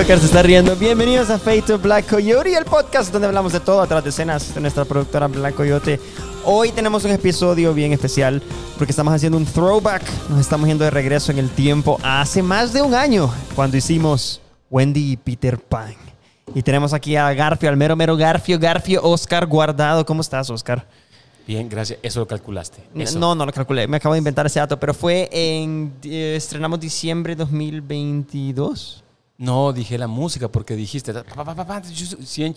Oscar se está riendo. Bienvenidos a Fate to Black Coyote, el podcast donde hablamos de todo atrás de escenas de nuestra productora Black Coyote. Hoy tenemos un episodio bien especial porque estamos haciendo un throwback. Nos estamos yendo de regreso en el tiempo a hace más de un año cuando hicimos Wendy y Peter Pan. Y tenemos aquí a Garfio, al mero mero Garfio, Garfio Oscar Guardado. ¿Cómo estás, Oscar? Bien, gracias. Eso lo calculaste. Eso. No, no lo calculé. Me acabo de inventar ese dato, pero fue en. eh, estrenamos diciembre 2022. No, dije la música porque dijiste. pa, pa, pa,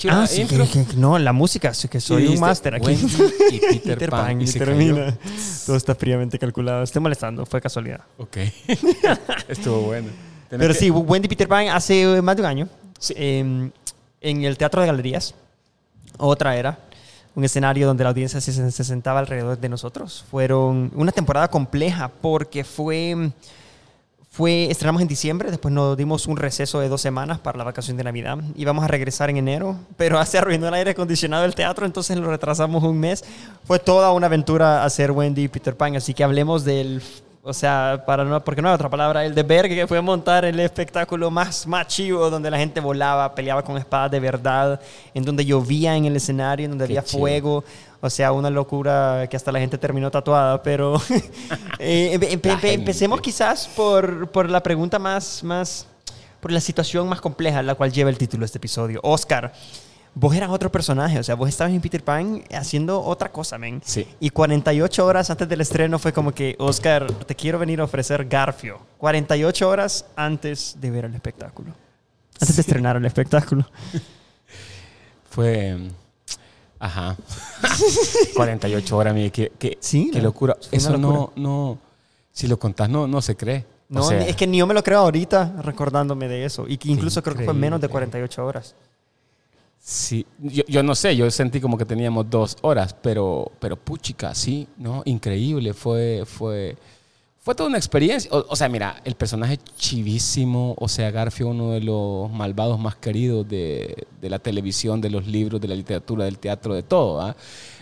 Ah, sí, que, que- no, la música, sí que soy un máster aquí. Wendy y Peter Pan, y y se termina. Todo está fríamente calculado. Estoy molestando, fue casualidad. Ok. Estuvo bueno. Tenés Pero que- sí, Wendy Peter Pan hace más de un año. Sí. eh, en el Teatro de Galerías. Otra era. Un escenario donde la audiencia se, se sentaba alrededor de nosotros. Fueron una temporada compleja porque fue. Fue, estrenamos en diciembre, después nos dimos un receso de dos semanas para la vacación de Navidad. Íbamos a regresar en enero, pero se arruinó el aire acondicionado del teatro, entonces lo retrasamos un mes. Fue toda una aventura hacer Wendy y Peter Pan, así que hablemos del, o sea, para no, porque no hay otra palabra, el deber que fue montar el espectáculo más, más chivo, donde la gente volaba, peleaba con espadas de verdad, en donde llovía en el escenario, en donde Qué había fuego. O sea, una locura que hasta la gente terminó tatuada, pero eh, empe- empe- La empe- empecemos quizás por, por la pregunta más, más, por la situación más compleja, la cual lleva el título de este episodio. Oscar, vos eras otro personaje, o sea, vos estabas en Peter Pan haciendo otra cosa, men. Sí. Y 48 horas antes del estreno fue como que, Oscar, te quiero venir a ofrecer Garfio. 48 horas antes de ver el espectáculo. Antes de estrenar el espectáculo. Fue. Ajá. 48 horas, mire, qué, qué, Sí, qué locura. Eso no, locura. no. Si lo contás, no, no se cree. O No, sea, es que ni yo me lo creo ahorita recordándome de eso. Y que incluso creo que fue menos de increíble. 48 horas. Sí, yo, yo no sé, yo sentí como que teníamos dos horas, pero, pero puchica, sí, ¿no? Increíble, fue, fue, fue toda una experiencia. O, sea, mira, el personaje chivísimo, o sea, Garfio, uno de los malvados más queridos de, de la televisión, de los libros, de la literatura, del teatro, de todo, ¿ah?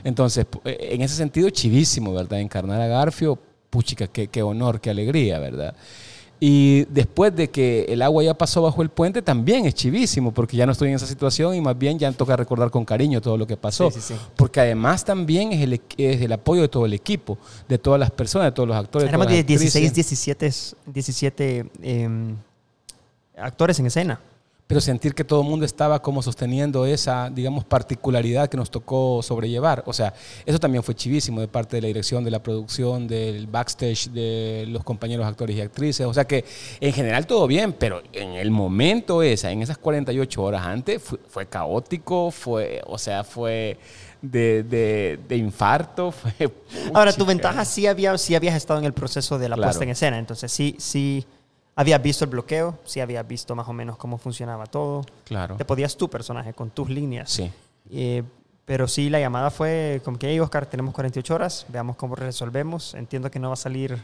Entonces, eh, en ese sentido, chivísimo, ¿verdad? Encarnar a Garfio, puchica, qué, qué honor, qué alegría, ¿verdad? Y después de que el agua ya pasó bajo el puente, también es chivísimo, porque ya no estoy en esa situación y más bien ya toca recordar con cariño todo lo que pasó. Sí, sí, sí. Porque además también es el, es el apoyo de todo el equipo, de todas las personas, de todos los actores. Éramos todas las 16, actrices. 17, 17 em, actores en escena. Pero sentir que todo el mundo estaba como sosteniendo esa, digamos, particularidad que nos tocó sobrellevar. O sea, eso también fue chivísimo de parte de la dirección, de la producción, del backstage, de los compañeros actores y actrices. O sea que en general todo bien, pero en el momento esa, en esas 48 horas antes, fue, fue caótico, fue, o sea, fue de, de- de infarto. Fue, Ahora, tu ventaja sí, había, sí habías estado en el proceso de la Claro. puesta en escena. Entonces, sí, sí habías visto el bloqueo, sí habías visto más o menos cómo funcionaba todo. Claro. Te podías tu personaje con tus líneas. Sí. Eh, pero sí, la llamada fue como que, hey, Oscar, tenemos 48 horas, veamos cómo resolvemos. Entiendo que no va a salir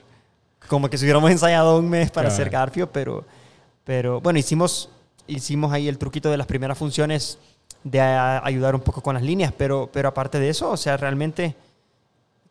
como que si hubiéramos ensayado un mes para Claro. hacer Garfio, pero, pero bueno, hicimos, hicimos ahí el truquito de las primeras funciones de a- ayudar un poco con las líneas, pero, pero aparte de eso, o sea, realmente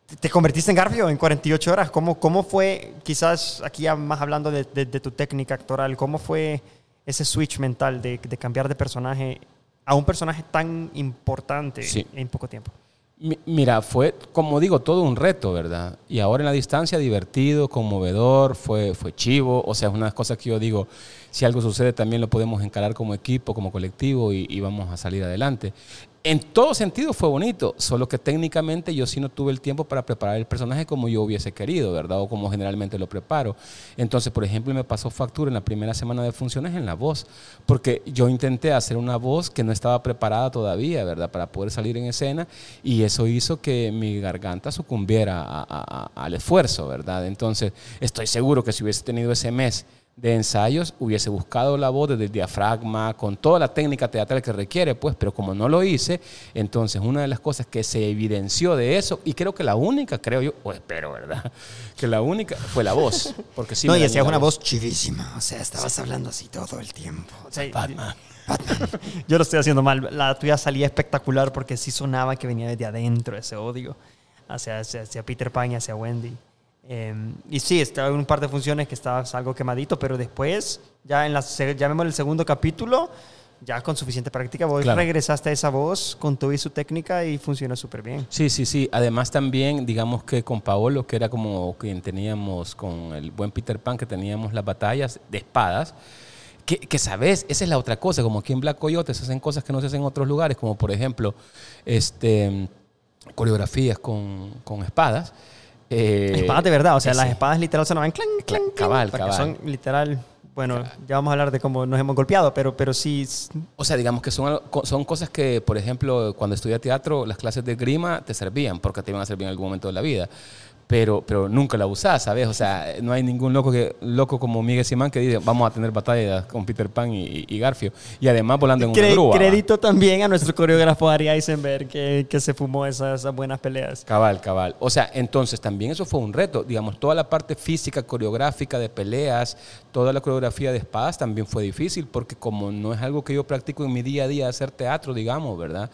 te- te convertiste en Garfio en 48 horas. ¿Cómo, cómo fue, quizás aquí ya más hablando de, de- de tu técnica actoral, cómo fue ese switch mental de, de cambiar de personaje a un personaje tan importante Sí. en poco tiempo? Mi- Mira, fue, como digo, todo un reto, ¿verdad? Y ahora en la distancia, divertido, conmovedor, fue, fue chivo. O sea, es una cosa que yo digo, si algo sucede también lo podemos encarar como equipo, como colectivo y, y vamos a salir adelante. En todo sentido fue bonito, solo que técnicamente yo sí no tuve el tiempo para preparar el personaje como yo hubiese querido, ¿verdad? O como generalmente lo preparo. Entonces, por ejemplo, me pasó factura en la primera semana de funciones en la voz, porque yo intenté hacer una voz que no estaba preparada todavía, ¿verdad? Para poder salir en escena y eso hizo que mi garganta sucumbiera al esfuerzo, ¿verdad? Entonces, estoy seguro que si hubiese tenido ese mes de ensayos, hubiese buscado la voz desde el diafragma, con toda la técnica teatral que requiere, pues, pero como no lo hice, entonces una de las cosas que se evidenció de eso, y creo que la única, creo yo, o espero, ¿verdad? Que la única fue la voz, porque sí no, y la una voz chivísima. O sea, estabas hablando así todo el tiempo. O sea, Batman. Yo lo estoy haciendo mal. La tuya salía espectacular porque sí sonaba que venía desde adentro ese odio hacia, hacia, hacia Peter Pan y hacia Wendy. Eh, y sí, estaba en un par de funciones que estabas algo quemadito, pero después, ya en la, llamémosle el segundo capítulo, ya con suficiente práctica, vos Claro. regresaste a esa voz con todo y su técnica y funcionó súper bien. Sí, sí, sí. Además también, digamos que con Paolo, que era como quien teníamos con el buen Peter Pan, que teníamos las batallas de espadas, que, que sabes, esa es la otra cosa, como aquí en Black Coyote se hacen cosas que no se hacen en otros lugares, como por ejemplo, este, coreografías con, con espadas. Eh, espadas de verdad, o sea, ese- las espadas literal sonaban clan, clan, clan, cabal, porque cabal. son literal, bueno, ya vamos a hablar de cómo nos hemos golpeado, pero, pero sí, O sea, digamos que son, son cosas que, por ejemplo, cuando estudié teatro, las clases de grima te servían, porque te iban a servir en algún momento de la vida. Pero, pero nunca la usás, ¿sabes? O sea, no hay ningún loco, que, loco como Miguel Simán que dice, vamos a tener batallas con Peter Pan y, y Garfio. Y además volando en una Cre- grúa. ¿va? crédito también a nuestro coreógrafo Ari Eisenberg, que, que se fumó esas, esas buenas peleas. Cabal, cabal. O sea, entonces también eso fue un reto. Digamos, toda la parte física, coreográfica de peleas, toda la coreografía de espadas también fue difícil porque como no es algo que yo practico en mi día a día hacer teatro, digamos, ¿verdad?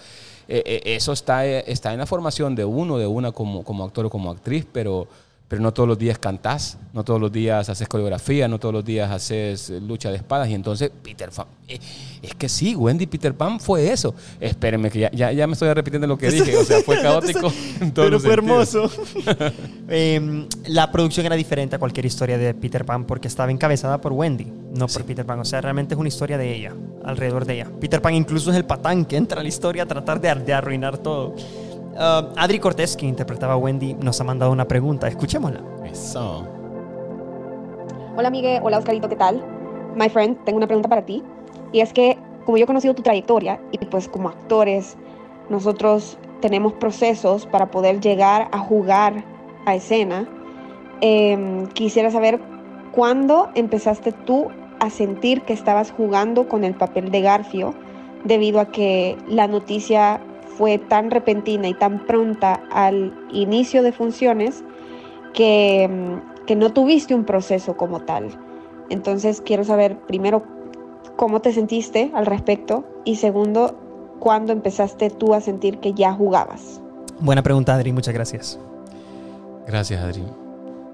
Eh, eh, eso está, eh, está en la formación de uno, de una como, como actor o como actriz, pero, pero no todos los días cantás, no todos los días haces coreografía, no todos los días haces eh, lucha de espadas. Y entonces, Peter Pan, eh, es que sí, Wendy Peter Pan fue eso. Espérenme, que ya, ya, ya me estoy repitiendo lo que dije, o sea, fue caótico. en todos Pero los fue sentidos. hermoso. Em, la producción era diferente a cualquier historia de Peter Pan porque estaba encabezada por Wendy, no por Peter Pan. O sea, realmente es una historia de ella, alrededor de ella. Peter Pan incluso es el patán que entra a la historia a tratar de, de arruinar todo. Ah, Adri Cortés, que interpretaba a Wendy, nos ha mandado una pregunta. Escuchémosla. Eso. Hola Miguel, hola Oscarito, ¿qué tal? My friend, tengo una pregunta para ti. Y es que, como yo he conocido tu trayectoria, y pues como actores, nosotros tenemos procesos para poder llegar a jugar a escena. Em, quisiera saber cuándo empezaste tú a sentir que estabas jugando con el papel de Garfio, debido a que la noticia fue tan repentina y tan pronta al inicio de funciones que, mm, que no tuviste un proceso como tal. Entonces quiero saber primero cómo te sentiste al respecto y segundo, cuándo empezaste tú a sentir que ya jugabas. Buena pregunta, Adri. Muchas gracias. Gracias, Adri.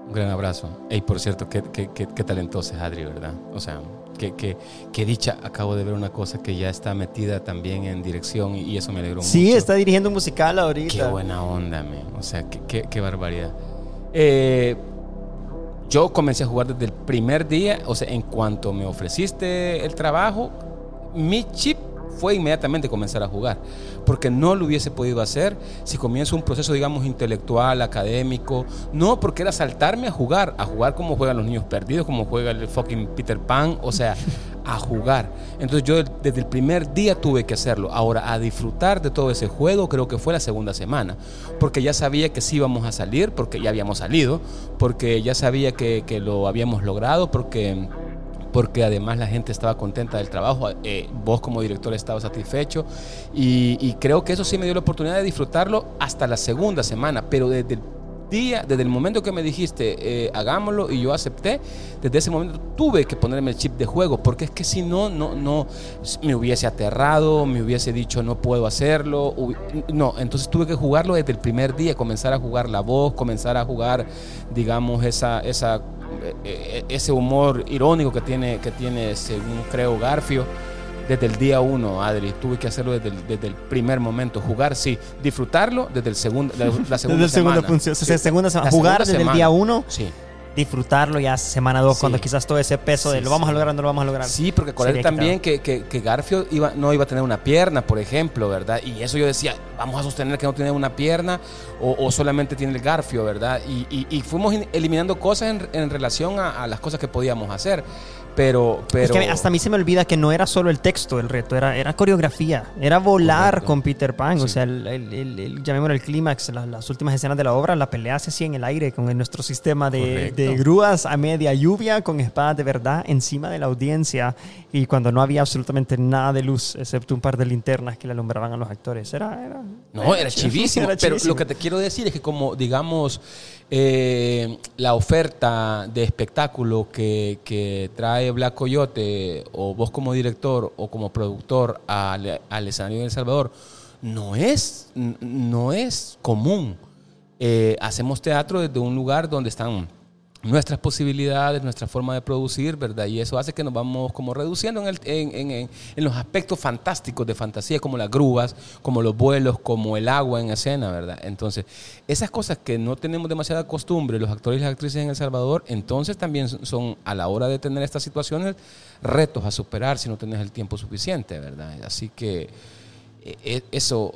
Un gran abrazo. Y por cierto, qué, qué, qué, qué talentosa es Adri, ¿verdad? O sea, qué, qué, qué dicha. Acabo de ver una cosa que ya está metida también en dirección y, y eso me alegró mucho. Sí, está dirigiendo un musical ahorita. Qué buena onda, man. O sea, qué, qué, qué barbaridad. Eh, yo comencé a jugar desde el primer día, o sea, en cuanto me ofreciste el trabajo, mi chip fue inmediatamente comenzar a jugar, porque no lo hubiese podido hacer si comienzo un proceso, digamos, intelectual, académico, no porque era saltarme a jugar, a jugar como juegan los niños perdidos, como juega el fucking Peter Pan, o sea, a jugar. Entonces yo desde el primer día tuve que hacerlo. Ahora, a disfrutar de todo ese juego creo que fue la segunda semana, porque ya sabía que sí íbamos a salir, porque ya habíamos salido, porque ya sabía que lo habíamos logrado, porque porque además la gente estaba contenta del trabajo, eh, vos como director estabas satisfecho y, creo que eso sí me dio la oportunidad de disfrutarlo hasta la segunda semana, pero desde el día, desde el momento que me dijiste eh, hagámoslo y yo acepté, desde ese momento tuve que ponerme el chip de juego, porque es que si no, no, no, me hubiese aterrado, me hubiese dicho no puedo hacerlo, no, entonces tuve que jugarlo desde el primer día, comenzar a jugar la voz, comenzar a jugar, digamos, esa, esa ese humor irónico que tiene, que tiene, según creo, Garfio, desde el día uno, Adri. Tuve que hacerlo desde el, desde el primer momento. Jugar, sí. Disfrutarlo desde el segundo, la, la segunda Desde el segundo semana. función, o sea, Sí. segunda. La Jugar segunda desde el día uno, Sí. Disfrutarlo ya semana dos, Sí. cuando quizás todo ese peso de lo vamos a lograr, no lo vamos a lograr. Sí, porque acuérdate también que, que, que Garfio iba, no iba a tener una pierna, por ejemplo, ¿verdad? Y eso yo decía, vamos a sostener que no tiene una pierna o, o solamente tiene el Garfio, ¿verdad? Y, y- y fuimos in- eliminando cosas en, en relación a, a las cosas que podíamos hacer. Pero, pero... Es que hasta a mí se me olvida que no era solo el texto el reto, era, era coreografía, era volar Correcto. con Peter Pan, o sea, el, el- el- el- llamémoslo el clímax, la- las últimas escenas de la obra, la pelea se hacía en el aire con nuestro sistema de, grúas a media lluvia, con espadas de verdad encima de la audiencia y cuando no había absolutamente nada de luz, excepto un par de linternas que le alumbraban a los actores. Era, era, No, era chivísimo. era pero chivísimo. lo que te quiero decir es que como, digamos, eh, la oferta de espectáculo que, que trae Black Coyote, o vos como director o como productor al, al escenario de El Salvador, no es, no es común. eh, hacemos teatro desde un lugar donde están nuestras posibilidades, nuestra forma de producir, ¿verdad? Y eso hace que nos vamos como reduciendo en, el, en, en, en, los aspectos fantásticos de fantasía, como las grúas, como los vuelos, como el agua en escena, ¿verdad? Entonces, esas cosas que no tenemos demasiada costumbre, los actores y las actrices en El Salvador, entonces también son, a la hora de tener estas situaciones, retos a superar si no tenés el tiempo suficiente, ¿verdad? Así que eh, eh, eso...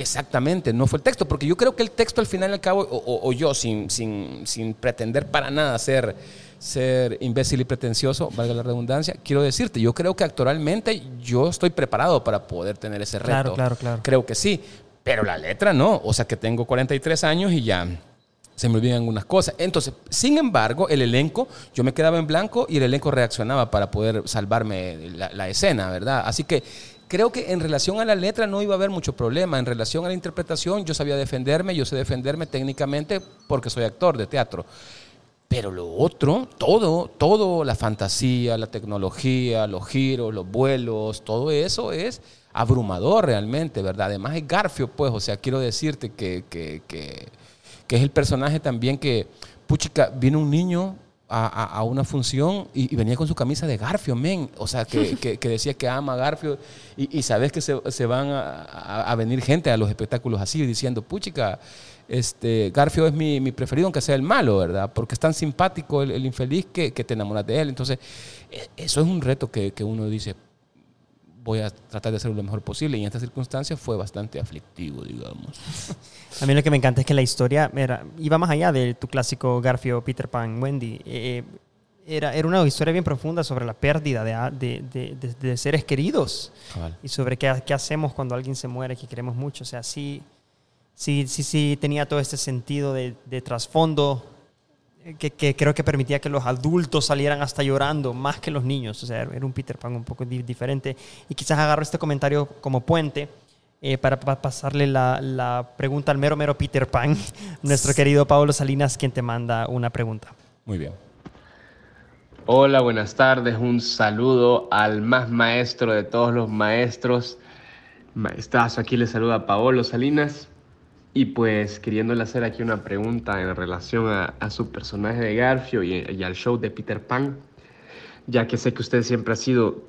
Exactamente, no fue el texto, porque yo creo que el texto al final y al cabo, o, yo sin, sin, sin, pretender para nada ser, ser imbécil y pretencioso, valga la redundancia, quiero decirte, yo creo que actualmente yo estoy preparado para poder tener ese reto. Claro, claro, claro. Creo que sí, pero la letra no, o sea que tengo 43 años y ya se me olvidan algunas cosas. Entonces, sin embargo, el elenco, yo me quedaba en blanco y el elenco reaccionaba para poder salvarme la, la escena, ¿verdad? Así que creo que en relación a la letra no iba a haber mucho problema. En relación a la interpretación, yo sabía defenderme, yo sé defenderme técnicamente porque soy actor de teatro. Pero lo otro, todo, todo, la fantasía, la tecnología, los giros, los vuelos, todo eso es abrumador realmente, ¿verdad? Además es Garfio, pues, o sea, quiero decirte que, que, que, es el personaje también que, puchica, viene un niño a, una función y, venía con su camisa de Garfio, men. O sea, que, que, decía que ama a Garfio. Y, sabes que se, se van a, a, venir gente a los espectáculos así, diciendo, puchica, este, Garfio es mi, mi, preferido, aunque sea el malo, ¿verdad? Porque es tan simpático el, el infeliz que, que, te enamoras de él. Entonces, e, eso es un reto que, que uno dice, voy a tratar de hacerlo lo mejor posible. Y en estas circunstancias fue bastante aflictivo, digamos. A mí lo que me encanta es que la historia era, iba más allá de tu clásico Garfio, Peter Pan, Wendy. Eh, era, era una historia bien profunda sobre la pérdida de, de, de, de seres queridos y sobre qué, qué, hacemos cuando alguien se muere que queremos mucho. O sea, sí, sí, sí, sí tenía todo este sentido de, trasfondo que, creo que permitía que los adultos salieran hasta llorando más que los niños. O sea, era un Peter Pan un poco diferente. Y quizás agarro este comentario como puente eh, para, pasarle la, la, pregunta al mero mero Peter Pan, nuestro querido Pablo Salinas, quien te manda una pregunta. Muy bien. Hola, buenas tardes. Un saludo al más maestro de todos los maestros. Maestrazo, aquí le saluda Paolo Salinas. Y pues queriéndole hacer aquí una pregunta en relación a, su personaje de Garfio y, y, al show de Peter Pan, ya que sé que usted siempre ha sido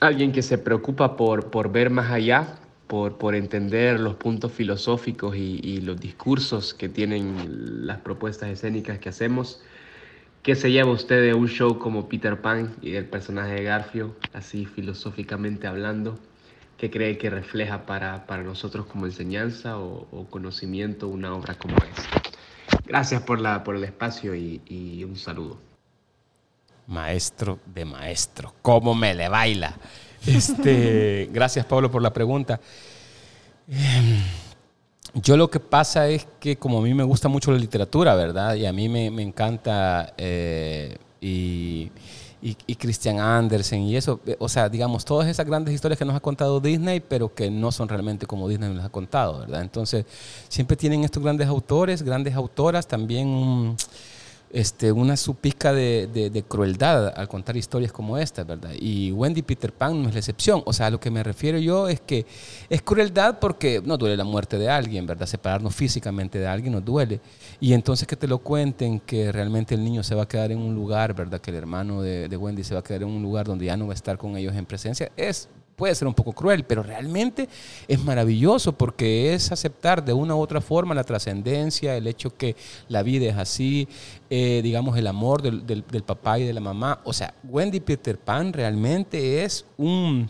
alguien que se preocupa por, por ver más allá, por, por entender los puntos filosóficos y, y, los discursos que tienen las propuestas escénicas que hacemos. ¿Qué se lleva usted de un show como Peter Pan y del personaje de Garfio, así filosóficamente hablando? ¿Qué cree que refleja para, para nosotros como enseñanza o, o, conocimiento una obra como esta? Gracias por, la, por el espacio y, y un saludo. Maestro de maestro, ¿cómo me le baila? Este, gracias Pablo por la pregunta. Em, yo lo que pasa es que como a mí me gusta mucho la literatura, ¿verdad? Y a mí me, me encanta eh, y y, y, Christian Andersen y eso, eh, o sea, digamos, todas esas grandes historias que nos ha contado Disney, pero que no son realmente como Disney nos ha contado, ¿verdad? Entonces, siempre tienen estos grandes autores, grandes autoras, también... este, una supica de, crueldad al contar historias como esta, ¿verdad? Y Wendy Peter Pan no es la excepción. O sea, a lo que me refiero yo es que es crueldad porque no duele la muerte de alguien, ¿verdad? Separarnos físicamente de alguien nos duele. Y entonces que te lo cuenten que realmente el niño se va a quedar en un lugar, ¿verdad? Que el hermano de, de Wendy se va a quedar en un lugar donde ya no va a estar con ellos en presencia, es puede ser un poco cruel, pero realmente es maravilloso porque es aceptar de una u otra forma la trascendencia, el hecho que la vida es así, eh, digamos, el amor del, del, del, papá y de la mamá. O sea, Wendy Peter Pan realmente es un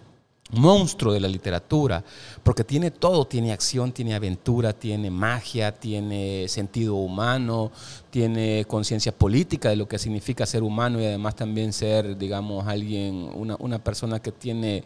monstruo de la literatura, porque tiene todo, tiene acción, tiene aventura, tiene magia, tiene sentido humano, tiene conciencia política de lo que significa ser humano y además también ser, digamos, alguien, una, una persona que tiene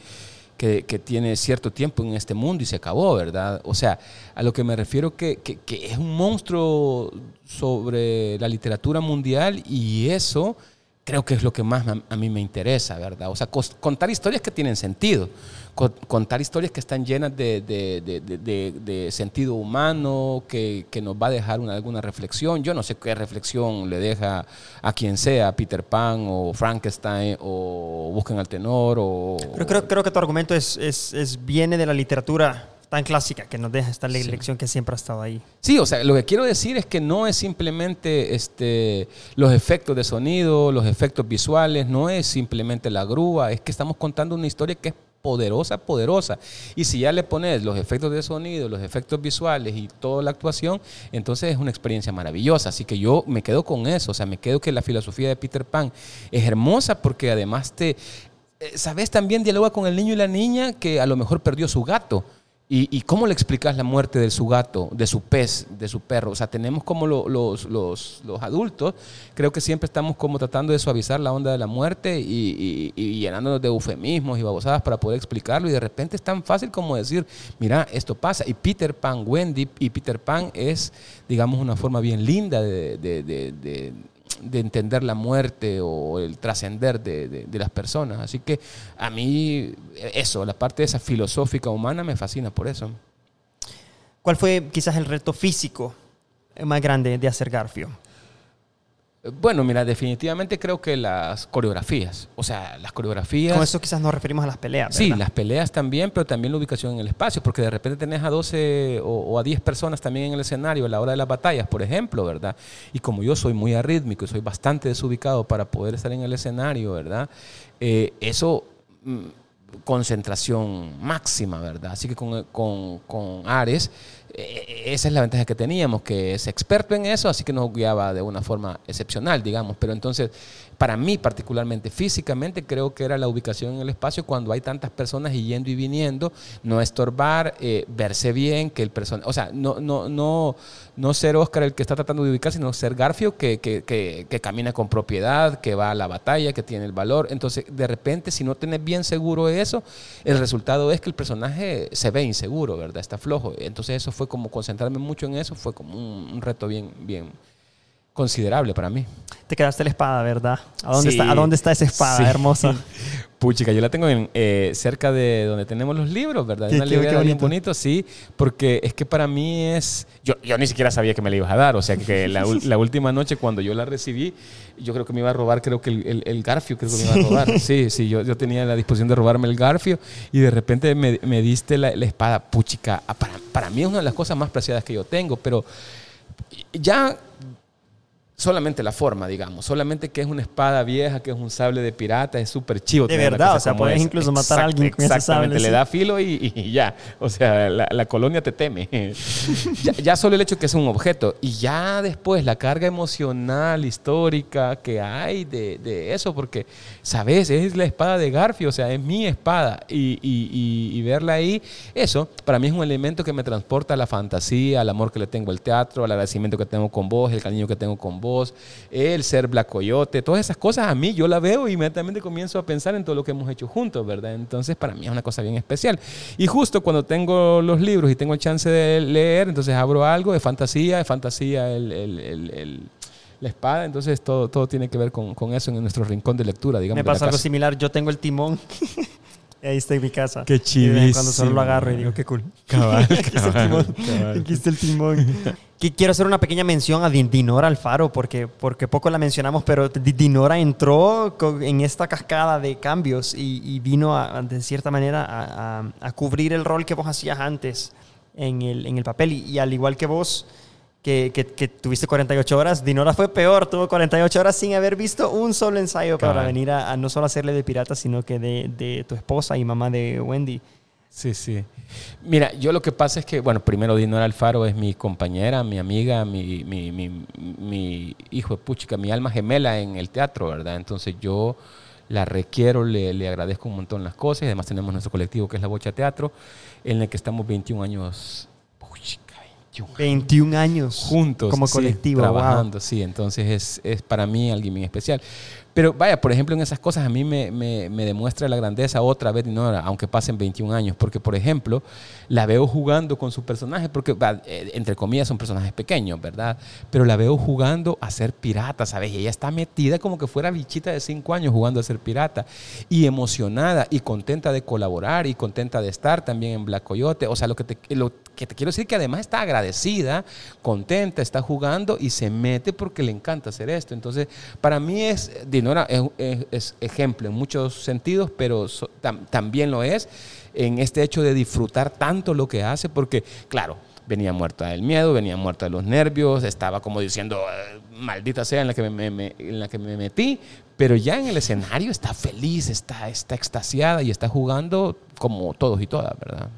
que, tiene cierto tiempo en este mundo y se acabó, ¿verdad? O sea, a lo que me refiero que, que, que es un monstruo sobre la literatura mundial y eso creo que es lo que más a, mí me interesa, ¿verdad? O sea, contar historias que tienen sentido, contar historias que están llenas de, de, de, sentido humano, que, que, nos va a dejar una, alguna reflexión. Yo no sé qué reflexión le deja a quien sea, Peter Pan o Frankenstein o Busquen al Tenor o... Pero creo, creo que tu argumento es, es, es viene de la literatura tan clásica que nos deja esta Sí. lección que siempre ha estado ahí. Sí, o sea, lo que quiero decir es que no es simplemente este, los efectos de sonido, los efectos visuales, no es simplemente la grúa, es que estamos contando una historia que es poderosa, poderosa. Y si ya le pones los efectos de sonido, los efectos visuales y toda la actuación, entonces es una experiencia maravillosa. Así que yo me quedo con eso, o sea, me quedo que la filosofía de Peter Pan es hermosa porque además te, eh, ¿sabes? También dialoga con el niño y la niña que a lo mejor perdió su gato. ¿Y, y cómo le explicas la muerte de su gato, de su pez, de su perro? O sea, tenemos como lo- los, los- los adultos, creo que siempre estamos como tratando de suavizar la onda de la muerte y, y- llenándonos de eufemismos y babosadas para poder explicarlo. Y de repente es tan fácil como decir, mira, esto pasa. Y Peter Pan, Wendy y Peter Pan es, digamos, una forma bien linda de- de entender la muerte o el trascender de, de- de las personas. Así que a mí eso, la parte esa filosófica humana me fascina por eso. ¿Cuál fue quizás el reto físico más grande de hacer Garfio? Bueno, mira, definitivamente creo que las coreografías, o sea, las coreografías... Con eso quizás nos referimos a las peleas. Sí, ¿verdad? las peleas también, pero también la ubicación en el espacio, porque de repente tenés a 12 o, o a 10 personas también en el escenario a la hora de las batallas, por ejemplo, ¿verdad? Y como yo soy muy arrítmico y soy bastante desubicado para poder estar en el escenario, ¿verdad? Eh, eso, mm, concentración máxima, ¿verdad? Así que con, con- con Ares, esa es la ventaja que teníamos, que es experto en eso, así que nos guiaba de una forma excepcional, digamos. Pero entonces, para mí particularmente, físicamente, creo que era la ubicación en el espacio cuando hay tantas personas yendo y viniendo, no estorbar, eh, verse bien, que el personaje, o sea, no, no, no, no ser Oscar el que está tratando de ubicar, sino ser Garfio que, que, que, que camina con propiedad, que va a la batalla, que tiene el valor. Entonces, de repente, si no tenés bien seguro eso, el resultado es que el personaje se ve inseguro, ¿verdad? Está flojo. Entonces, eso fue como concentrarme mucho en eso, fue como un, un reto bien, bien considerable para mí. Te quedaste la espada, ¿verdad? ¿A dónde, Sí. está, ¿a dónde está esa espada Sí. hermosa? Puchica, yo la tengo en, eh, cerca de donde tenemos los libros, ¿verdad? Qué- Una qué- qué bien bonito. bonito, sí, porque es que para mí es... Yo, yo ni siquiera sabía que me la ibas a dar, o sea que la última noche cuando yo la recibí, yo creo que me iba a robar, creo que el, el- el Garfio, creo que me iba a robar. Sí, sí, yo, yo tenía la disposición de robarme el Garfio y de repente me, me diste la, la espada, Puchica. Ah, Para, para mí es una de las cosas más preciadas que yo tengo, pero ya solamente la forma, digamos, solamente que es una espada vieja, que es un sable de pirata, es súper chivo. De verdad, o sea, puedes esa. incluso matar a alguien con ese Exactamente, sable, le da filo y, y ya. O sea, la, la colonia te teme. ya, ya solo el hecho que es un objeto. Y ya después la carga emocional, histórica que hay de, de eso, porque, ¿sabes? Es la espada de Garfio, o sea, es mi espada. Y, y- y- y verla ahí, eso, para mí es un elemento que me transporta a la fantasía, al amor que le tengo al teatro, al agradecimiento que tengo con vos, el cariño que tengo con vos, el ser Black Coyote, todas esas cosas a mí yo la veo y inmediatamente comienzo a pensar en todo lo que hemos hecho juntos, ¿verdad? Entonces para mí es una cosa bien especial. Y justo cuando tengo los libros y tengo el chance de leer, entonces abro algo de fantasía, de fantasía el, el- el- el- la espada, entonces todo, todo tiene que ver con, con eso en nuestro rincón de lectura, digamos. Me pasa algo similar. Yo tengo el timón. Ahí está en mi casa. Qué Y en Cuando solo lo agarro y digo, qué cool. Cabal, Aquí está el timón. cabal. Aquí está el timón. Que quiero hacer una pequeña mención a Din- Dinora Alfaro, porque, porque poco la mencionamos, pero Di- Dinora entró en esta cascada de cambios y, y vino, a, de cierta manera, a, a- a cubrir el rol que vos hacías antes en el, en el papel. Y, y al igual que vos, que, que- que tuviste 48 horas, Dinora fue peor, tuvo 48 horas sin haber visto un solo ensayo para venir a, a no solo hacerle de pirata, sino que de, de tu esposa y mamá de Wendy. Sí, sí. Mira, yo lo que pasa es que, bueno, primero Dinora Alfaro es mi compañera, mi amiga, mi, mi, mi, mi hijo de puchica, mi alma gemela en el teatro, ¿verdad? Entonces yo la requiero, le, le agradezco un montón las cosas. Además tenemos nuestro colectivo que es la Bocha Teatro, en el que estamos 21 años, 21 años 21 años juntos. como sí, colectivo. wow. Trabajando, sí. Entonces es, es para mí alguien bien especial. Pero vaya, por ejemplo, en esas cosas a mí me, me- me demuestra la grandeza otra vez, no, aunque pasen 21 años. Porque, por ejemplo, la veo jugando con su personaje, porque, eh, entre comillas, son personajes pequeños, ¿verdad? Pero la veo jugando a ser pirata, ¿sabes? Y ella está metida como que fuera bichita de 5 años jugando a ser pirata. Y emocionada y contenta de colaborar y contenta de estar también en Black Coyote. O sea, lo que te, lo que te quiero decir que además está agradecida contenta, está jugando y se mete porque le encanta hacer esto. Entonces, para mí es, Dinora es, es- ejemplo en muchos sentidos, pero so- tam- también lo es en este hecho de disfrutar tanto lo que hace, porque, claro, venía muerta del miedo, venía muerta de los nervios, estaba como diciendo, "Eh, maldita sea en la que me, me- en la que me metí, pero ya en el escenario está feliz, está, está extasiada y está jugando como todos y todas, ¿verdad?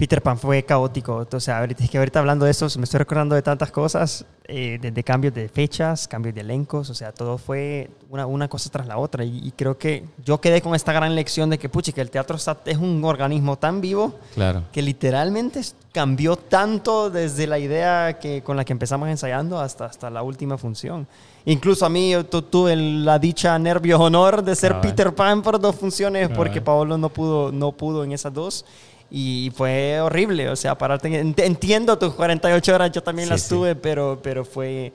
Peter Pan fue caótico. O sea, ahorita, es que ahorita hablando de eso, me estoy recordando de tantas cosas, eh, desde cambios de fechas, cambios de elencos, o sea, todo fue una, una cosa tras la otra. Y, y creo que yo quedé con esta gran lección de que, puchi, que el teatro está- es un organismo tan vivo Claro. que literalmente cambió tanto desde la idea que, con la que empezamos ensayando hasta, hasta la última función. Incluso a mí yo tu- tuve la dicha, nervio, honor de ser. Peter Pan por dos funciones porque Paolo no pudo, no pudo en esas dos. Y fue horrible, o sea, pararte. en- ent- Entiendo tus 48 horas, yo también Sí, las sí. tuve, pero, pero fue,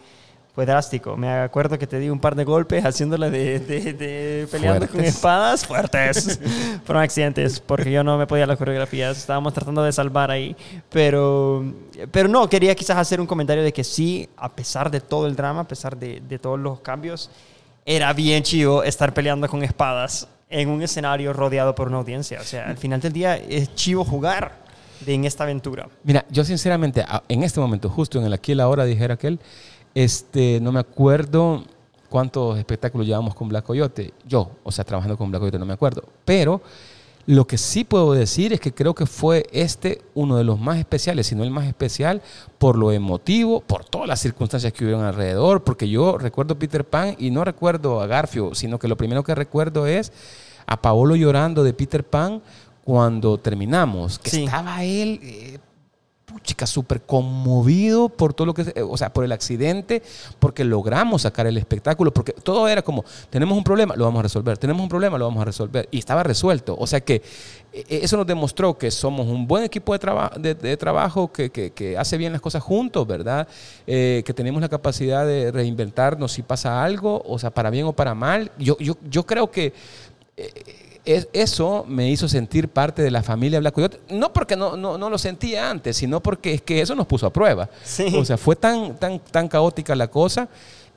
fue drástico. Me acuerdo que te di un par de golpes haciéndole de, de- de peleando con Fuertes. espadas fuertes. Fueron accidentes, porque yo no me podía las coreografías. Estábamos tratando de salvar ahí. Pero, pero no, quería quizás hacer un comentario de que sí, a pesar de todo el drama, a pesar de, de todos los cambios, era bien chivo estar peleando con espadas en un escenario rodeado por una audiencia. O sea, al final del día es chivo jugar en esta aventura. Mira, yo sinceramente, en este momento, justo en el aquí y la hora, dijera aquel, este, no me acuerdo cuántos espectáculos llevamos con Black Coyote. Yo, o sea, trabajando con Black Coyote, no me acuerdo. Pero lo que sí puedo decir es que creo que fue este uno de los más especiales, si no el más especial, por lo emotivo, por todas las circunstancias que hubieron alrededor, porque yo recuerdo Peter Pan y no recuerdo a Garfio, sino que lo primero que recuerdo es a Paolo llorando de Peter Pan cuando terminamos, que Sí. estaba él... eh, chica súper conmovido por todo lo que, eh, o sea, por el accidente, porque logramos sacar el espectáculo, porque todo era como, tenemos un problema, lo vamos a resolver, tenemos un problema, lo vamos a resolver, y estaba resuelto. O sea que eh, eso nos demostró que somos un buen equipo de, de, trabajo que, que- hace bien las cosas juntos, ¿verdad? Eh, que tenemos la capacidad de reinventarnos si pasa algo, o sea, para bien o para mal. Yo, yo, yo creo que es- eso me hizo sentir parte de la familia Black Coyote. No porque no, no, no lo sentía antes, sino porque es que eso nos puso a prueba. Sí. O sea, fue tan, tan, tan caótica la cosa.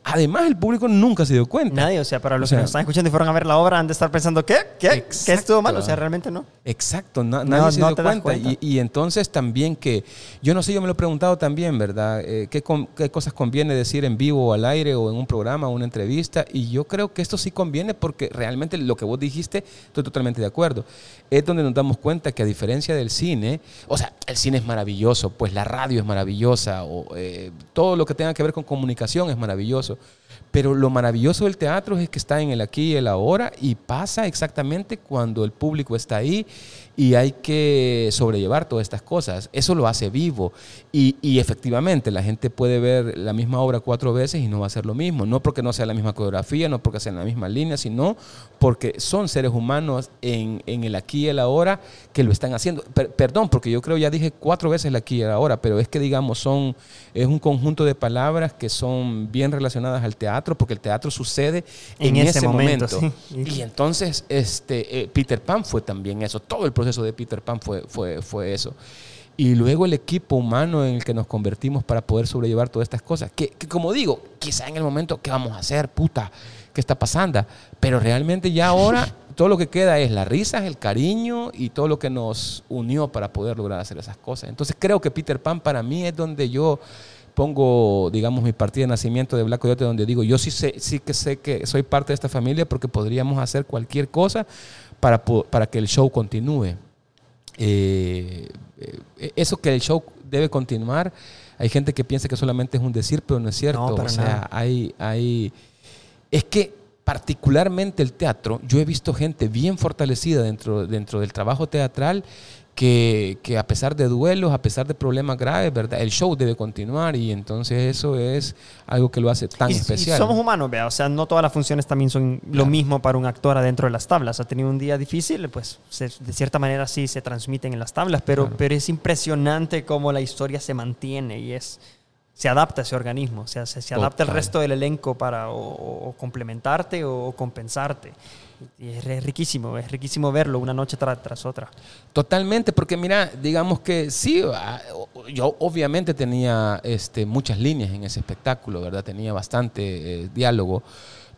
Además, el público nunca se dio cuenta. Nadie, o sea, para los O sea, que nos están escuchando y fueron a ver la obra, han de estar pensando, ¿qué? ¿Qué? ¿Qué estuvo mal? O sea, realmente no. Exacto, na- No, nadie se no dio cuenta. cuenta. Y, y entonces también que, yo no sé, yo me lo he preguntado también, ¿verdad? Eh, ¿qué, con- qué cosas conviene decir en vivo o al aire o en un programa o una entrevista? Y yo creo que esto sí conviene porque realmente lo que vos dijiste, estoy totalmente de acuerdo. Es donde nos damos cuenta que a diferencia del cine, o sea, el cine es maravilloso, pues la radio es maravillosa, o eh, todo lo que tenga que ver con comunicación es maravilloso. caso. Pero lo maravilloso del teatro es que está en el aquí y el ahora y pasa exactamente cuando el público está ahí y hay que sobrellevar todas estas cosas. Eso lo hace vivo y, efectivamente la gente puede ver la misma obra cuatro veces y no va a ser lo mismo. No porque no sea la misma coreografía, no porque sea en la misma línea, sino porque son seres humanos en, en el aquí y el ahora que lo están haciendo. Per- perdón, porque yo creo ya dije cuatro veces el aquí y el ahora, pero es que digamos son es un conjunto de palabras que son bien relacionadas al teatro, porque el teatro sucede en, En ese, ese momento. momento, sí. Y entonces este, eh, Peter Pan fue también eso, todo el proceso de Peter Pan fue, fue, fue eso. Y luego el equipo humano en el que nos convertimos para poder sobrellevar todas estas cosas. Que, que como digo, quizá en el momento, ¿qué vamos a hacer? Puta, ¿qué está pasando? Pero realmente ya ahora todo lo que queda es la risa, el cariño y todo lo que nos unió para poder lograr hacer esas cosas. Entonces creo que Peter Pan para mí es donde yo pongo, digamos, mi partida de nacimiento de Black Coyote, donde digo, yo sí, sé, sí que sé que soy parte de esta familia porque podríamos hacer cualquier cosa para, para que el show continúe. Eh, eh, eso que el show debe continuar, hay gente que piensa que solamente es un decir, pero no es cierto. No, o sea, nada. hay, hay... Es que particularmente el teatro, yo he visto gente bien fortalecida dentro, dentro del trabajo teatral que, que a pesar de duelos, a pesar de problemas graves, ¿verdad? El show debe continuar y entonces eso es algo que lo hace tan y, y especial. somos humanos, vea. O sea, no todas las funciones también son lo Claro. mismo para un actor adentro de las tablas. Ha tenido un día difícil, pues se- de cierta manera sí se transmiten en las tablas, pero, Claro. pero es impresionante cómo la historia se mantiene y es... se adapta ese organismo, o sea, se, se adapta el resto del elenco para o, o complementarte o compensarte. Es, riquísimo, es riquísimo verlo una noche tra- tras otra. Totalmente, porque mira, digamos que sí, ah, yo obviamente tenía este, muchas líneas en ese espectáculo, ¿verdad? Tenía bastante eh, diálogo,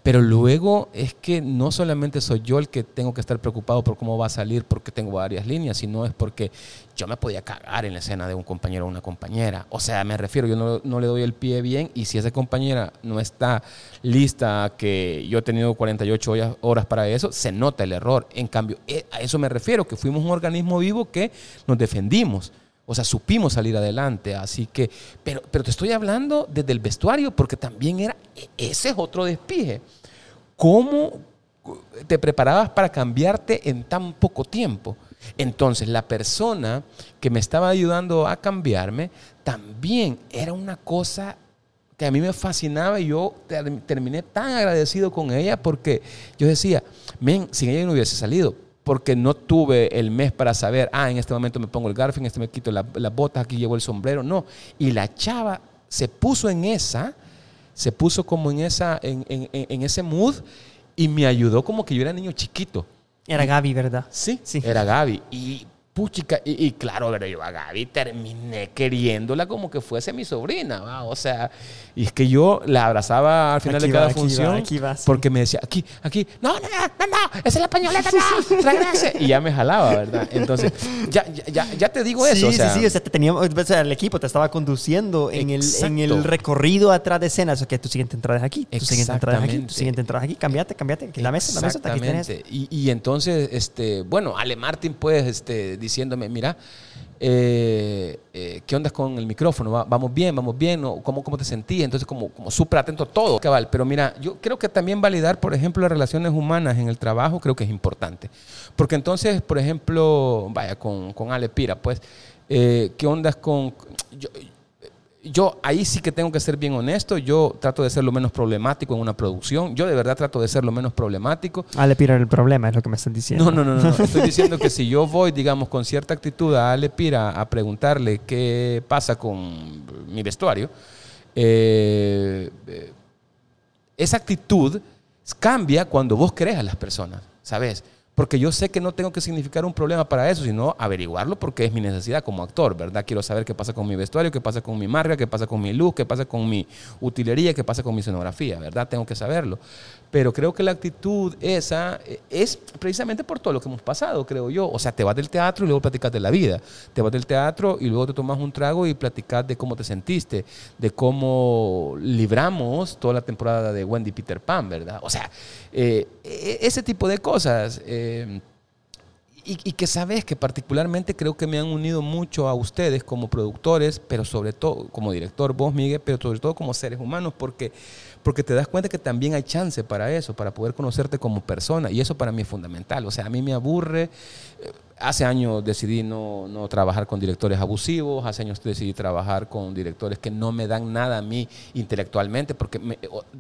pero luego es que no solamente soy yo el que tengo que estar preocupado por cómo va a salir porque tengo varias líneas, sino es porque yo me podía cagar en la escena de un compañero o una compañera. O sea, me refiero, yo no, no le doy el pie bien y si esa compañera no está lista que yo he tenido 48 horas- horas para eso, se nota el error. En cambio, eh, a eso me refiero, que fuimos un organismo vivo que nos defendimos. O sea, supimos salir adelante. Así que, pero, pero te estoy hablando desde el vestuario, porque también era, e- ese es otro despije. ¿Cómo te preparabas para cambiarte en tan poco tiempo? Entonces, la persona que me estaba ayudando a cambiarme también era una cosa que a mí me fascinaba y yo ter- terminé tan agradecido con ella porque yo decía, men, sin ella no hubiese salido, porque no tuve el mes para saber, ah, en este momento me pongo el garfio, en este me quito la- las botas, aquí llevo el sombrero, no. Y la chava se puso en esa, se puso como en, esa, en- en- en ese mood y me ayudó como que yo era niño chiquito. Era Gaby, ¿verdad? Sí, Sí. era Gaby. Y puchica, y, y claro, pero yo a Gaby terminé queriéndola como que fuese mi sobrina, ¿va? o sea, y es que yo la abrazaba al final Aquí de cada va, aquí va, función aquí va, sí. porque me decía, aquí, aquí, no, no, no, no, no, esa es la pañoleta, no, regrese. Y ya me jalaba, ¿verdad? Entonces, ya, ya, ya, ya te digo eso. sí, o sea, sí, sí, o sea, te teníamos, o sea, el equipo te estaba conduciendo en el, en el recorrido atrás de escenas. O que tu siguiente entrada es aquí, tu siguiente entrada es aquí, tu Exactamente. siguiente entrada es aquí. Cambiate, cambiate. Aquí, la mesa, la mesa, aquí. Exactamente. Y, y entonces, este, bueno, Ale Martín, pues, este, diciéndome, mira, eh, eh, ¿qué onda con el micrófono? ¿Va- ¿Vamos bien? ¿Vamos bien? ¿O ¿Cómo, cómo te sentís? Entonces, como, como súper atento a todo, cabal. Pero mira, yo creo que también validar, por ejemplo, las relaciones humanas en el trabajo, creo que es importante. Porque entonces, por ejemplo, vaya, con, con Ale Pira, pues, eh, ¿qué ondas con... yo ahí sí que tengo que ser bien honesto. Yo trato de ser lo menos problemático en una producción. Yo de verdad trato de ser lo menos problemático. Ale Pira el problema, es lo que me están diciendo. No, no, no, no. Estoy diciendo que si yo voy, digamos, con cierta actitud a Ale Pira a preguntarle qué pasa con mi vestuario, eh, eh, esa actitud cambia cuando vos crees a las personas, ¿sabes? Porque yo sé que no tengo que significar un problema para eso, sino averiguarlo porque es mi necesidad como actor, ¿verdad? Quiero saber qué pasa con mi vestuario, qué pasa con mi marca, qué pasa con mi luz, qué pasa con mi utilería, qué pasa con mi escenografía, ¿verdad? Tengo que saberlo. Pero creo que la actitud esa eh, es precisamente por todo lo que hemos pasado, creo yo. O sea, te vas del teatro y luego platicas de la vida. Te vas del teatro y luego te tomas un trago y platicas de cómo te sentiste, de cómo libramos toda la temporada de Wendy Peter Pan, ¿verdad? O sea, eh, e- ese tipo de cosas. eh, y, y que sabes que particularmente creo que me han unido mucho a ustedes como productores, pero sobre todo como director, vos Miguel, pero sobre todo como seres humanos, porque, porque te das cuenta que también hay chance para eso, para poder conocerte como persona, y eso para mí es fundamental. O sea, a mí me aburre. eh, Hace años decidí no, no trabajar con directores abusivos, hace años decidí trabajar con directores que no me dan nada a mí intelectualmente, porque me-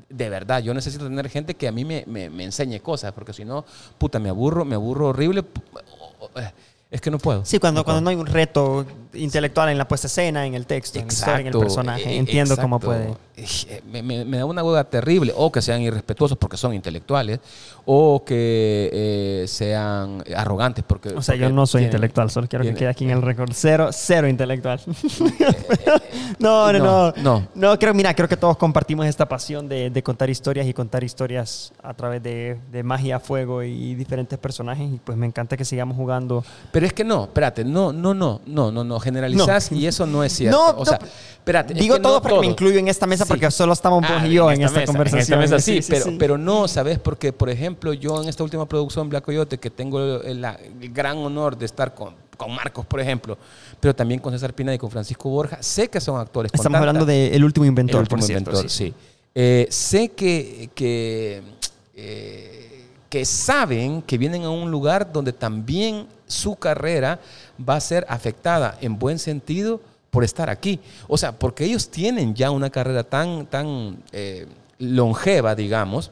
de verdad yo necesito tener gente que a mí me, me- me enseñe cosas, porque si no, puta, me aburro, me aburro horrible. eh, Es que no puedo. Sí, cuando, No cuando no hay un reto intelectual en la puesta escena, en el texto, en la historia, en el personaje. eh, Entiendo cómo exacto. puede. Eh, Me, me- me da una hueá terrible. O que sean irrespetuosos porque son intelectuales. O que eh, sean arrogantes porque. O sea, yo no soy tienen- intelectual, solo quiero que quede aquí en el récord. Cero, cero intelectual. no, no, no, no, no. no. creo, mira, creo que todos compartimos esta pasión de, de contar historias y contar historias a través de, de magia, fuego y diferentes personajes. Y pues me encanta que sigamos jugando. Pero es que no, espérate, no, no, no, no, no, no, generalizás No. y eso no es cierto. No, o sea, es Digo que todo no porque me incluyo en esta mesa Sí. porque solo estamos vos Ah, y yo en, esta mesa, conversación. En esta mesa sí, pero, sí. pero no, ¿sabes? Porque, por ejemplo, yo en esta última producción Black Coyote, que tengo el, el gran honor de estar con, con Marcos, por ejemplo, pero también con César Pina y con Francisco Borja, sé que son actores. Estamos hablando del último inventor, el último por cierto, inventor, sí. sí. Eh, sé que, que, eh, que saben que vienen a un lugar donde también su carrera va a ser afectada en buen sentido por estar aquí. O sea, porque ellos tienen ya una carrera tan, tan eh, longeva, digamos,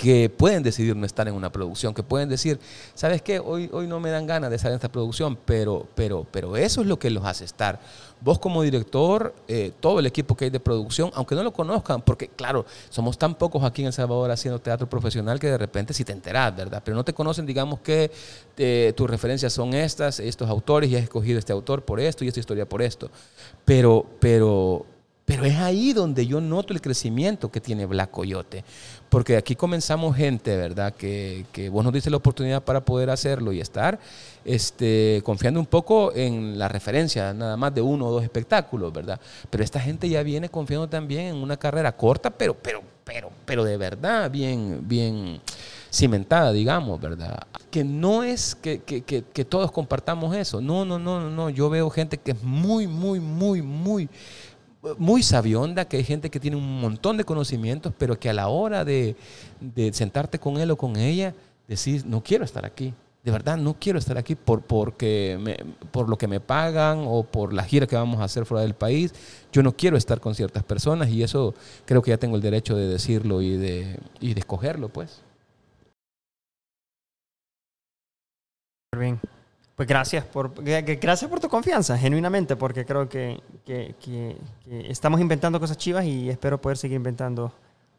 que pueden decidir no estar en una producción, que pueden decir, ¿sabes qué? Hoy, hoy no me dan ganas de estar en esta producción, pero, pero, pero eso es lo que los hace estar. Vos como director, eh, todo el equipo que hay de producción, aunque no lo conozcan, porque claro, somos tan pocos aquí en El Salvador haciendo teatro profesional que de repente si te enteras, ¿verdad? Pero no te conocen, digamos que eh, tus referencias son estas, estos autores, y has escogido este autor por esto y esta historia por esto. Pero, pero, pero es ahí donde yo noto el crecimiento que tiene Black Coyote. Porque aquí comenzamos gente, ¿verdad? Que, que vos nos diste la oportunidad para poder hacerlo y estar este, confiando un poco en la referencia, nada más de uno o dos espectáculos, ¿verdad? Pero esta gente ya viene confiando también en una carrera corta, pero, pero, pero, pero de verdad bien, bien cimentada, digamos, ¿verdad? Que no es que, que, que, que todos compartamos eso. No, no, no, no, no. Yo veo gente que es muy, muy, muy, muy muy sabionda, que hay gente que tiene un montón de conocimientos, pero que a la hora de, sentarte con él o con ella, decís, no quiero estar aquí. De verdad, no quiero estar aquí por, porque me, por lo que me pagan o por la gira que vamos a hacer fuera del país. Yo no quiero estar con ciertas personas y eso creo que ya tengo el derecho de decirlo y de, y de escogerlo, pues. Bien. Pues gracias por, gracias por tu confianza, genuinamente, porque creo que, que, que, que, estamos inventando cosas chivas y espero poder seguir inventando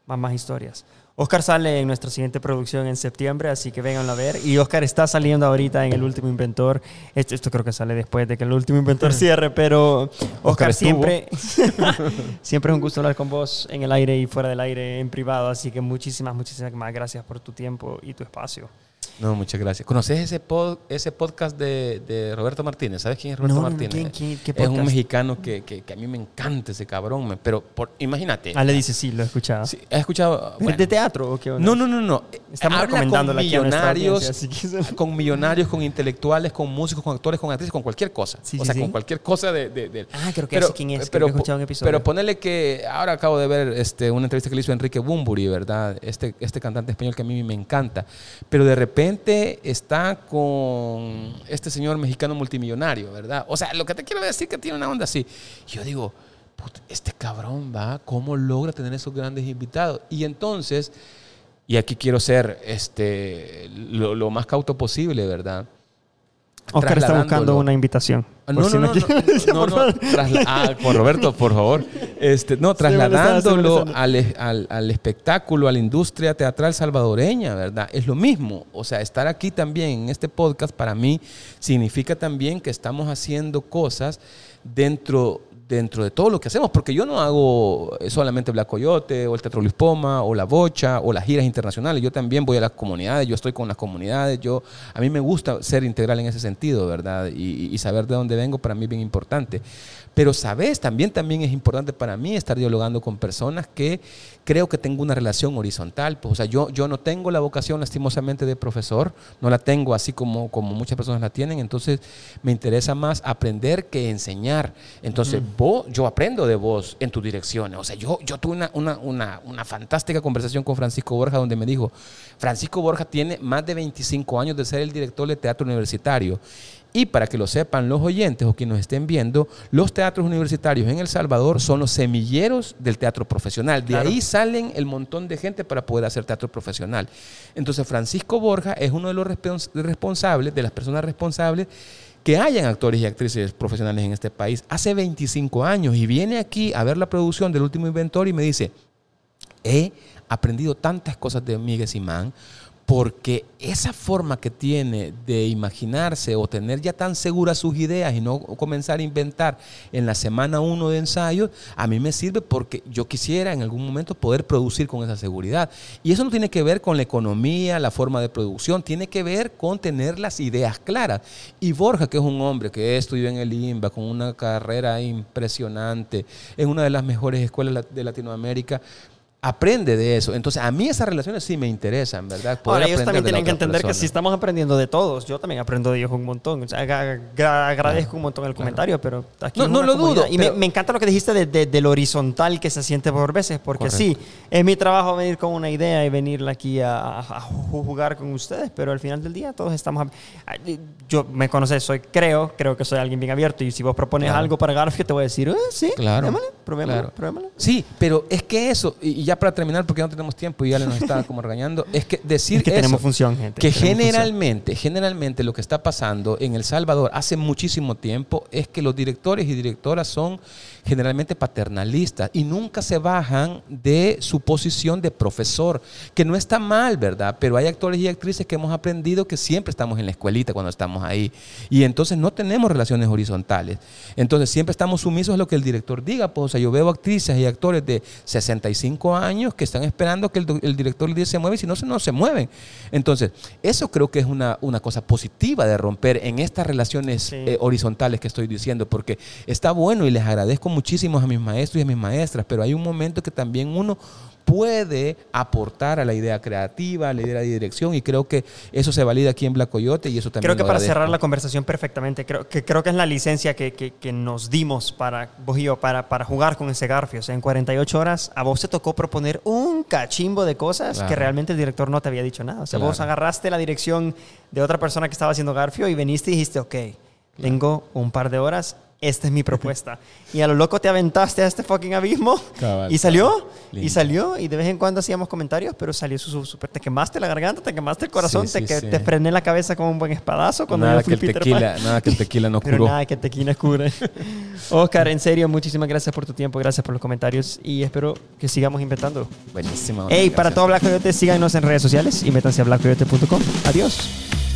más, más historias. Oscar sale en nuestra siguiente producción en septiembre, así que vénganlo a ver. Y Oscar está saliendo ahorita en El Último Inventor. Esto, esto creo que sale después de que El Último Inventor cierre, pero Oscar, Oscar siempre, siempre es un gusto hablar con vos en el aire y fuera del aire, en privado. Así que muchísimas, muchísimas más gracias por tu tiempo y tu espacio. No, muchas gracias. ¿Conoces ese, pod, ese podcast de, de, Roberto Martínez? ¿Sabes quién es Roberto no, Martínez? ¿quién, quién, qué es un mexicano que, que, que, a mí me encanta ese cabrón. Pero por, imagínate. Ah, le dice sí, lo he escuchado. Sí, ¿Has escuchado? Bueno, ¿De teatro o qué onda? No, no, no, no. Estamos Habla con millonarios, que... con millonarios, con intelectuales, con músicos, con actores, con actrices, con cualquier cosa. Sí, o sí, sea, con cualquier cosa de... de, de ah, creo que pero, quién es. Pero, he escuchado un episodio. pero ponele que... Ahora acabo de ver este, una entrevista que le hizo Enrique Bumburi, ¿verdad? Este, este cantante español que a mí me encanta. Pero de repente está con este señor mexicano multimillonario, ¿verdad? O sea, lo que te quiero decir que tiene una onda así. Yo digo, este cabrón va, ¿cómo logra tener esos grandes invitados? Y entonces, y aquí quiero ser este, lo, lo más cauto posible, ¿verdad? Oscar está buscando una invitación. No, no, no, no, ah, por Roberto, por favor. Este, no, trasladándolo al, al, al, espectáculo, a la industria teatral salvadoreña, ¿verdad? Es lo mismo. O sea, estar aquí también en este podcast para mí significa también que estamos haciendo cosas dentro dentro de todo lo que hacemos, porque yo no hago solamente Black Coyote o el Teatro Luis o la Bocha o las giras internacionales, yo también voy a las comunidades, yo estoy con las comunidades, yo a mí me gusta ser integral en ese sentido, ¿verdad? Y, y saber de dónde vengo para mí es bien importante. Pero, ¿sabes? También, también es importante para mí estar dialogando con personas que creo que tengo una relación horizontal. Pues, o sea, yo, yo no tengo la vocación lastimosamente de profesor, no la tengo así como, como muchas personas la tienen, entonces me interesa más aprender que enseñar. Entonces, mm. vos, yo aprendo de vos en tus direcciones. O sea, yo, yo tuve una, una, una, una fantástica conversación con Francisco Borja donde me dijo, Francisco Borja tiene más de 25 años de ser el director de teatro universitario. Y para que lo sepan los oyentes o quienes nos estén viendo, los teatros universitarios en El Salvador son los semilleros del teatro profesional. De claro. ahí salen el montón de gente para poder hacer teatro profesional. Entonces Francisco Borja es uno de los respons responsables, de las personas responsables que hayan actores y actrices profesionales en este país hace 25 años y viene aquí a ver la producción del último inventor y me dice, he aprendido tantas cosas de Miguel Simán porque esa forma que tiene de imaginarse o tener ya tan seguras sus ideas y no comenzar a inventar en la semana uno de ensayo, a mí me sirve porque yo quisiera en algún momento poder producir con esa seguridad. Y eso no tiene que ver con la economía, la forma de producción, tiene que ver con tener las ideas claras. Y Borja, que es un hombre que estudió en el IMBA con una carrera impresionante, en una de las mejores escuelas de Latinoamérica, aprende de eso. Entonces, a mí esas relaciones sí me interesan, ¿verdad? Poder Ahora, ellos también tienen que entender persona. que si estamos aprendiendo de todos, yo también aprendo de ellos un montón. O sea, agradezco claro. un montón el comentario, claro. pero aquí no, no lo dudo. Y pero... me, me, encanta lo que dijiste de, de, del horizontal que se siente por veces, porque Correcto. sí, es mi trabajo venir con una idea y venir aquí a, a, jugar con ustedes, pero al final del día todos estamos... Yo me conoces, soy, creo, creo que soy alguien bien abierto y si vos propones claro. algo para Garfield te voy a decir, eh, sí, claro. Démale, probémoslo, probémoslo. Sí, pero es que eso, y ya ya para terminar, porque no tenemos tiempo y ya le nos está como regañando, es que decir Es que eso, tenemos función, gente. que tenemos función. generalmente, generalmente lo que está pasando en El Salvador hace muchísimo tiempo es que los directores y directoras son generalmente paternalistas y nunca se bajan de su posición de profesor, que no está mal, ¿verdad? Pero hay actores y actrices que hemos aprendido que siempre estamos en la escuelita cuando estamos ahí y entonces no tenemos relaciones horizontales. Entonces siempre estamos sumisos a lo que el director diga. Pues, o sea, yo veo actrices y actores de 65 años que están esperando que el, director les diga se mueve y si no, no se mueven. Entonces, eso creo que es una, una cosa positiva de romper en estas relaciones Sí. eh, horizontales que estoy diciendo, porque está bueno y les agradezco muchísimo a mis maestros y a mis maestras, pero hay un momento que también uno puede aportar a la idea creativa, a la idea de dirección, y creo que eso se valida aquí en Black Coyote y eso también Creo que para cerrar la conversación perfectamente, creo que, creo que es la licencia que, que- que nos dimos para, vos y yo, para, para jugar con ese Garfio. O sea, en 48 horas a vos te tocó proponer un cachimbo de cosas Claro. que realmente el director no te había dicho nada. O sea, Claro. vos agarraste la dirección de otra persona que estaba haciendo Garfio y veniste y dijiste, ok, tengo un par de horas, esta es mi propuesta. y a lo loco te aventaste a este fucking abismo Cabal, y salió, cabal. y Lindo. salió, y de vez en cuando hacíamos comentarios, pero salió su, su- super, te quemaste la garganta, te quemaste el corazón, Sí, te, sí, que- sí. te frené la cabeza con un buen espadazo cuando nada que el tequila, nada que el tequila no Pero curó. nada que tequila cure. Oscar, en serio, muchísimas gracias por tu tiempo, gracias por los comentarios y espero que sigamos inventando. Buenísimo. Hey, para todo Black Coyote, síganos en redes sociales y métanse a blackcoyote.com. Adiós.